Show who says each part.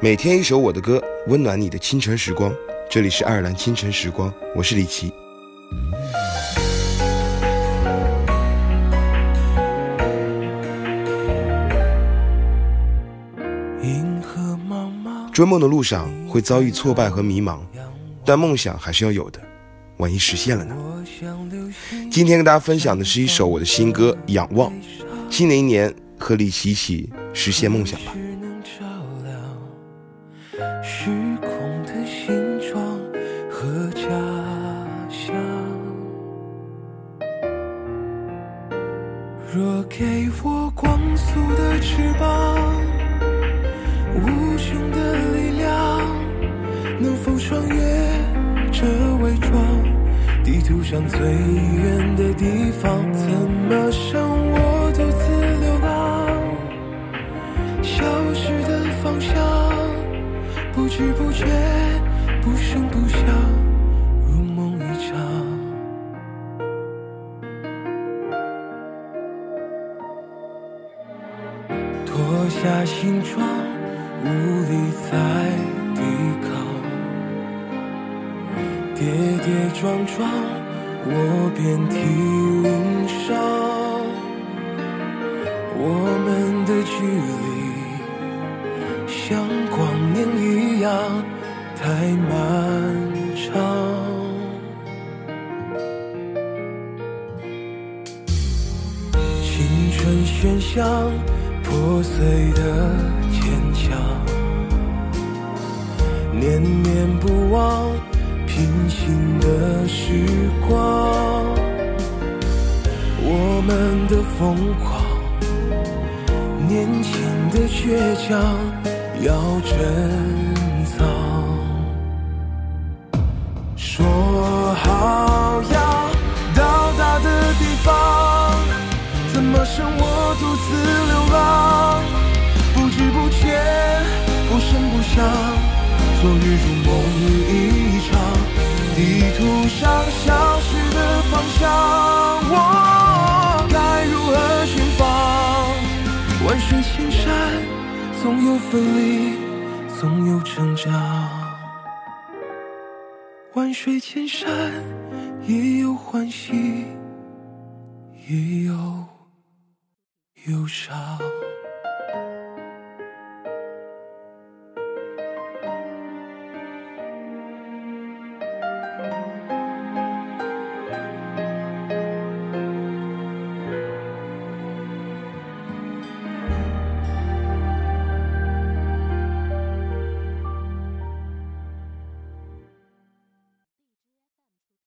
Speaker 1: 每天一首我的歌，温暖你的清晨时光。这里是爱尔兰清晨时光，我是李琦。追梦的路上会遭遇挫败和迷茫，但梦想还是要有的。万一实现了呢？今天跟大家分享的是一首我的新歌《仰望》。新的一年，和李琦一起实现梦想吧。若给我光速的翅膀，无穷的力量，能否穿越这伪装？地图上最远的地方，怎么剩我独自流浪？消失的方向。不知不觉，不声不响，脱下行装，无力再抵抗。跌跌撞撞，我遍体鳞伤。我们的距离。像光年一样太漫长，青春喧嚣，破碎的坚强，念念不忘平行的时光，我们的疯狂，年轻的倔强。要珍藏。说好要到达的地方，怎么剩我独自流浪？不知不觉，不声不响，昨日如梦一场。地图上消失的方向，我该如何寻访？万水千山。总有分离，总有成长。万水千山，也有欢喜，也有忧伤。